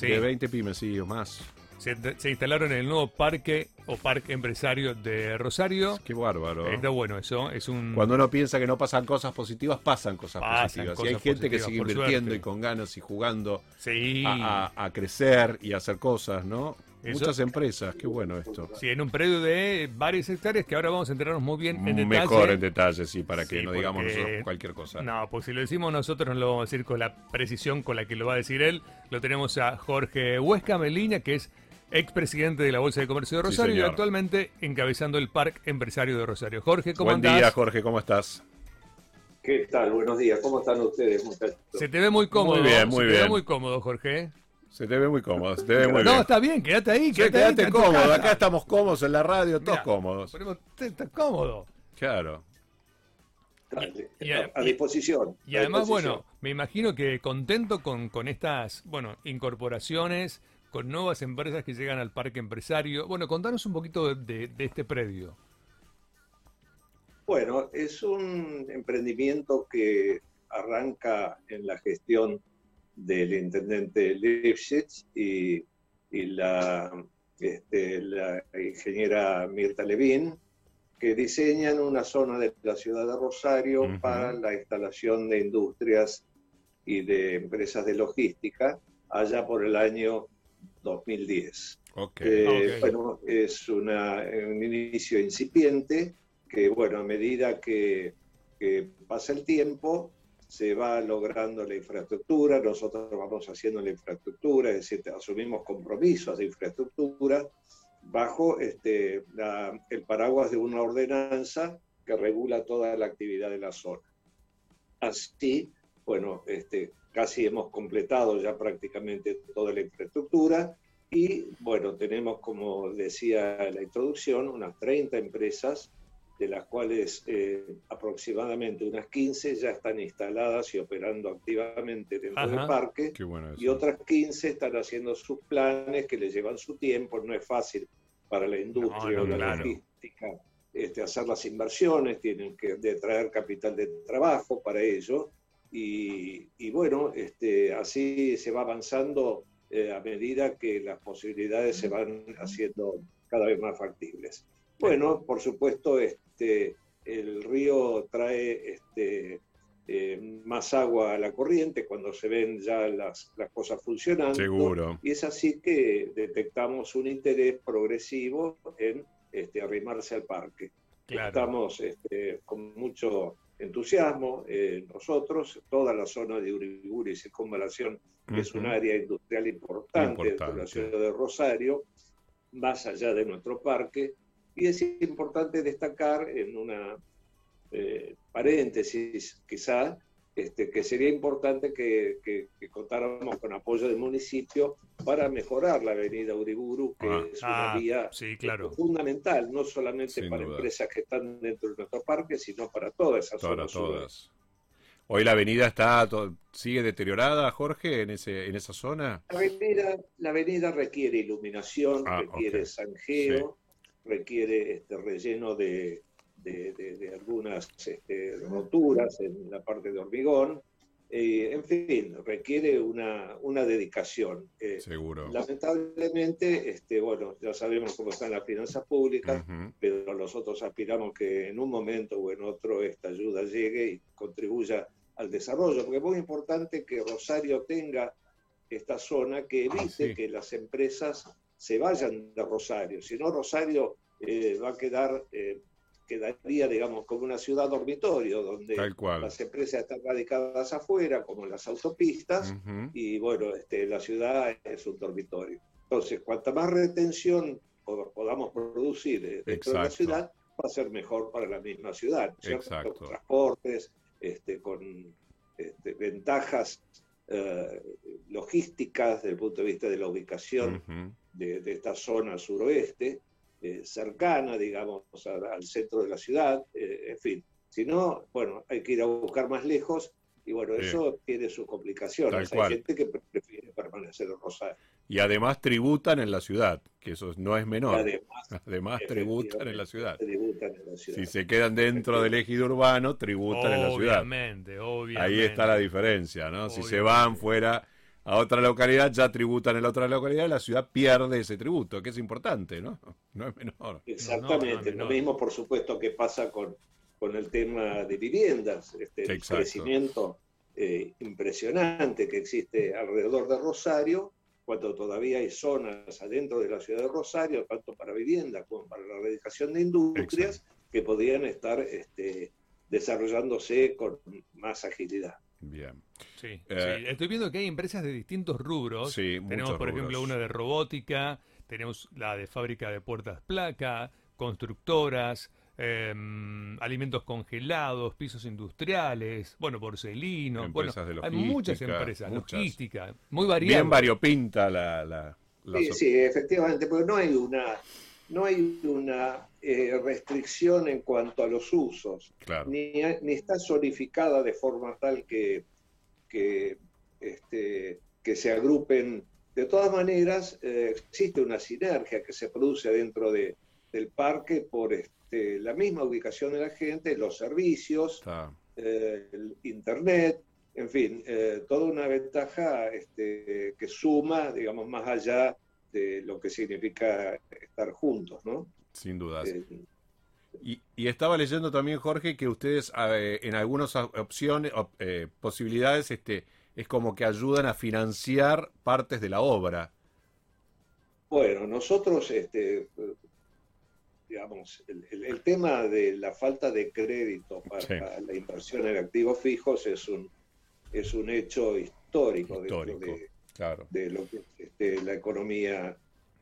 Sí. De 20 pymes, sí, o más. Se, se instalaron en el nuevo parque o parque empresario de Rosario. Qué bárbaro. Está bueno eso. Es un. Cuando uno piensa que no pasan cosas positivas, pasan cosas Pasan positivas. y hay gente que sigue invirtiendo suerte. y con ganas y jugando Sí. a, a- a crecer y a hacer cosas, ¿no? Eso- Muchas empresas, qué bueno esto. Sí, en un predio de varias hectáreas que ahora vamos a enterarnos muy bien en detalle. Mejor en detalle, sí, para que Sí, no digamos porque- nosotros cualquier cosa. No, pues si lo decimos nosotros no lo vamos a decir con la precisión con la que lo va a decir él. Lo tenemos a Jorge Huesca Meliña, que es expresidente de la Bolsa de Comercio de Sí, Rosario y actualmente encabezando el Parque Empresario de Rosario. Jorge, ¿cómo Buen andás? día, Jorge, ¿cómo estás? ¿Qué tal? Buenos días. ¿Cómo están ustedes, muchachos? Se te ve muy cómodo. Muy bien, muy se te ve bien. muy cómodo, Jorge. Se te ve muy cómodo, se te ve muy no, bien. está bien, quédate ahí. Sí, quédate, ahí, quédate cómodo, acá estamos cómodos en la radio, todos Mirá, cómodos. ponemos- está cómodo. Claro. Dale, Y- y- a, a disposición. Y a además, disposición. bueno, me imagino que contento con, con estas, bueno, incorporaciones, con nuevas empresas que llegan al parque empresario. Bueno, contanos un poquito de, de este predio. Bueno, es un emprendimiento que arranca en la gestión del intendente Lipschitz y, y la, este, la ingeniera Mirta Levin, que diseñan una zona de la ciudad de Rosario para la instalación de industrias y de empresas de logística allá por el año 2010. Ok. Eh. Bueno, es una- un inicio incipiente que, bueno, a medida que, que pasa el tiempo, se va logrando la infraestructura, nosotros vamos haciendo la infraestructura, es decir, asumimos compromisos de infraestructura bajo este, la- el paraguas de una ordenanza que regula toda la actividad de la zona. Así, bueno, este, casi hemos completado ya prácticamente toda la infraestructura y, bueno, tenemos, como decía en la introducción, unas 30 empresas, de las cuales eh, aproximadamente unas 15 ya están instaladas y operando activamente dentro Ajá. del parque Qué bueno eso. y otras 15 están haciendo sus planes que les llevan su tiempo, no es fácil para la industria No, o la claro. logística este, hacer las inversiones, tienen que de traer capital de trabajo para ello y, y bueno, este, así se va avanzando eh, a medida que las posibilidades se van haciendo cada vez más factibles. Bueno, por supuesto, este, el río trae este, eh, más agua a la corriente cuando se ven ya las, las cosas funcionando. Seguro. Y es así que detectamos un interés progresivo en este, arrimarse al parque. Claro. Estamos este, con mucho entusiasmo eh, nosotros, toda la zona de Uriburu y Circunvalación, que es un área industrial importante, dentro de Importante. la ciudad de Rosario, más allá de nuestro parque. Y es importante destacar en una eh, paréntesis, quizá, este, que sería importante que, que- que contáramos con apoyo del municipio para mejorar la avenida Uriburu, que Ah. es una Ah, vía sí, claro. fundamental, no solamente Sin para duda. empresas que están dentro de nuestro parque, sino para toda esa zona. Todas, sudoeste. todas. Hoy la avenida está to- sigue deteriorada, Jorge, en ese en esa zona. La avenida, la avenida requiere iluminación, Ah, requiere ok. zanjeo, requiere este relleno de, de- de- de algunas este, roturas en la parte de hormigón. Eh, en fin, requiere una, una dedicación. Eh, Seguro. lamentablemente, este, bueno, ya sabemos cómo están las finanzas públicas, Ujú. pero nosotros aspiramos que en un momento o en otro esta ayuda llegue y contribuya al desarrollo, porque es muy importante que Rosario tenga esta zona que evite Ah, sí. que las empresas se vayan de Rosario, si no Rosario eh, va a quedar, eh, quedaría, digamos, como una ciudad dormitorio, donde Tal cual. las empresas están radicadas afuera, como las autopistas, y bueno, este, la ciudad es un dormitorio. Entonces, cuanta más retención pod- podamos producir eh, dentro de la ciudad, va a ser mejor para la misma ciudad. ¿no es cierto? Con transportes, este, con este, ventajas eh, logísticas desde el punto de vista de la ubicación. De, de esta zona suroeste, eh, cercana, digamos, a- al centro de la ciudad, eh, en fin. Si no, bueno, hay que ir a buscar más lejos y bueno, Sí. eso tiene sus complicaciones. Tal cual. Hay gente que prefiere permanecer en Rosario. Y además tributan en la ciudad, que eso no es menor. Además, Además tributan en la ciudad. tributan en la ciudad. Si se quedan dentro del ejido urbano, tributan en la ciudad. Obviamente, obviamente. Ahí está la diferencia, ¿no? Si se Obviamente. van fuera a otra localidad, ya tributan en la otra localidad, la ciudad pierde ese tributo, que es importante, ¿no? No es menor. Exactamente, lo mismo por supuesto que pasa con, con el tema de viviendas, este, el crecimiento eh, impresionante que existe alrededor de Rosario, cuando todavía hay zonas adentro de la ciudad de Rosario, tanto para vivienda como para la erradicación de industrias, que podrían estar este, desarrollándose con más agilidad. Bien. Sí, eh, estoy viendo que hay empresas de distintos rubros. tenemos, por ejemplo, una de robótica, tenemos la de fábrica de puertas placa, constructoras, em, alimentos congelados, pisos industriales, bueno, porcelino. Empresas bueno, hay muchas empresas, logística, muy variadas. Bien variopinta la, la, sí, sí, efectivamente, porque no hay una no hay una eh, restricción en cuanto a los usos, ni, ni, está zonificada de forma tal que, que, este, que se agrupen. De todas maneras, eh, existe una sinergia que se produce dentro de, del parque por este, la misma ubicación de la gente, los servicios, eh, el Internet, en fin, toda una ventaja este, que suma, digamos, más allá de lo que significa estar juntos, ¿no? Sin dudas. Eh, y, estaba leyendo también, Jorge, que ustedes eh, en algunas opciones, eh, posibilidades, este, es como que ayudan a financiar partes de la obra. Bueno, nosotros, este, digamos, el, tema de la falta de crédito para la inversión en activos fijos es un, es un hecho histórico, histórico de lo que este, la economía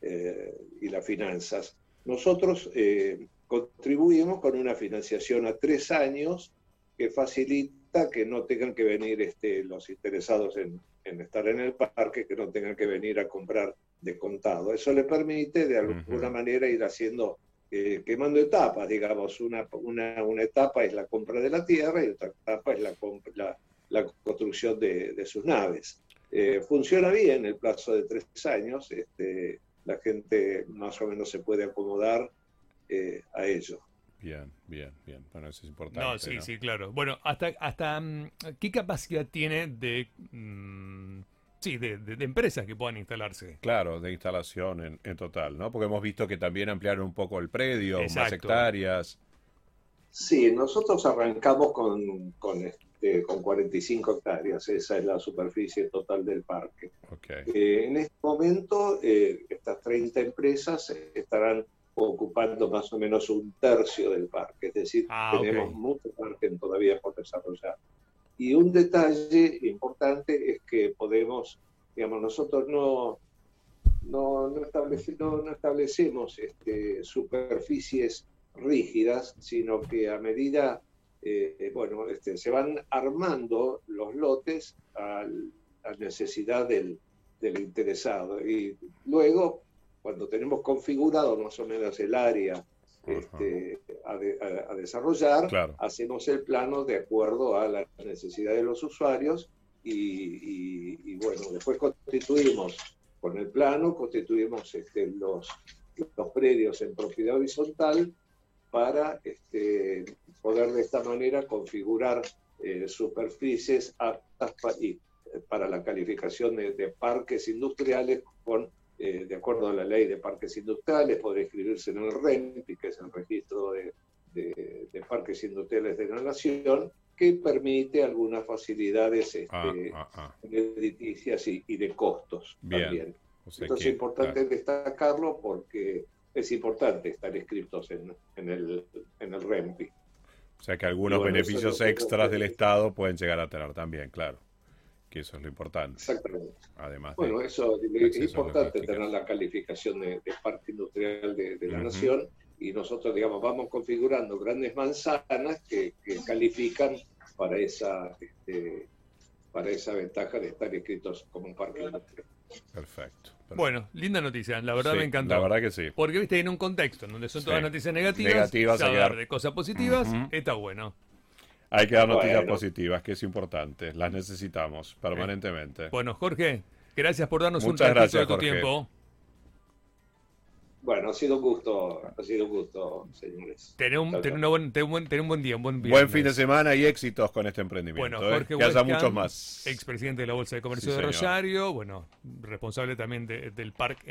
eh, y las finanzas. Nosotros eh, contribuimos con una financiación a tres años que facilita que no tengan que venir este, los interesados en, estar en el parque, que no tengan que venir a comprar de contado. Eso le permite de alguna manera ir haciendo, eh, quemando etapas, digamos, una, una, una, etapa es la compra de la tierra y otra etapa es la, la, la construcción de, de sus naves. Eh, funciona bien el plazo de tres años, este, la gente más o menos se puede acomodar eh, a ello. Bien, bien, bien. Bueno, eso es importante. No, sí, sí, claro. Bueno, hasta, hasta mm, ¿qué capacidad tiene de, mm, sí, de, empresas que puedan instalarse? Claro, de instalación en, total, ¿no? Porque hemos visto que también ampliaron un poco el predio, más hectáreas. Sí, nosotros arrancamos con, con este, con 45 hectáreas. Esa es la superficie total del parque. Eh, en este momento, eh, estas 30 empresas estarán ocupando más o menos un tercio del parque, es decir, ah, tenemos mucho parque todavía por desarrollar. Y un detalle importante es que podemos, digamos, nosotros no, no, no, no establecemos este, superficies rígidas, sino que a medida eh, bueno, este, se van armando los lotes a la necesidad del, interesado. Y luego, cuando tenemos configurado más o menos el área este, a, desarrollar, hacemos el plano de acuerdo a la necesidad de los usuarios y, bueno, después constituimos con el plano, constituimos este, los, los predios en propiedad horizontal para este, poder de esta manera configurar eh, superficies aptas eh, para la calificación de, parques industriales con, eh, de acuerdo a la ley de parques industriales, poder inscribirse en el RENPI, que es el registro de, parques industriales de la nación, que permite algunas facilidades este, ah, ah, ah. editicias y, de costos también. Entonces es importante destacarlo porque es importante estar inscritos en, el, en el REMPI. O sea que algunos beneficios extras del Estado pueden llegar a tener también, claro. Que eso es lo importante. Exactamente. Además. Bueno, eso es importante tener la calificación de, parque industrial de, la nación y nosotros, digamos, vamos configurando grandes manzanas que, califican para esa, este, para esa ventaja de estar inscritos como un parque industrial. Perfecto. Bueno, linda noticia, la verdad me encantó. La verdad que sí. Porque viste, en un contexto en donde son todas noticias negativas, negativas hablar de cosas positivas, está bueno. Hay que dar noticias positivas, que es importante, las necesitamos permanentemente. Bueno, Jorge, gracias por darnos un ratito de tu tiempo. Bueno, ha sido un gusto, ha sido un gusto, señores. Tener un, buen, un, buen, día, un buen Buen fin de semana y éxitos con este emprendimiento. Bueno, ¿eh? Jorge que haya muchos más. Expresidente de la Bolsa de Comercio de Rosario, bueno, responsable también del parque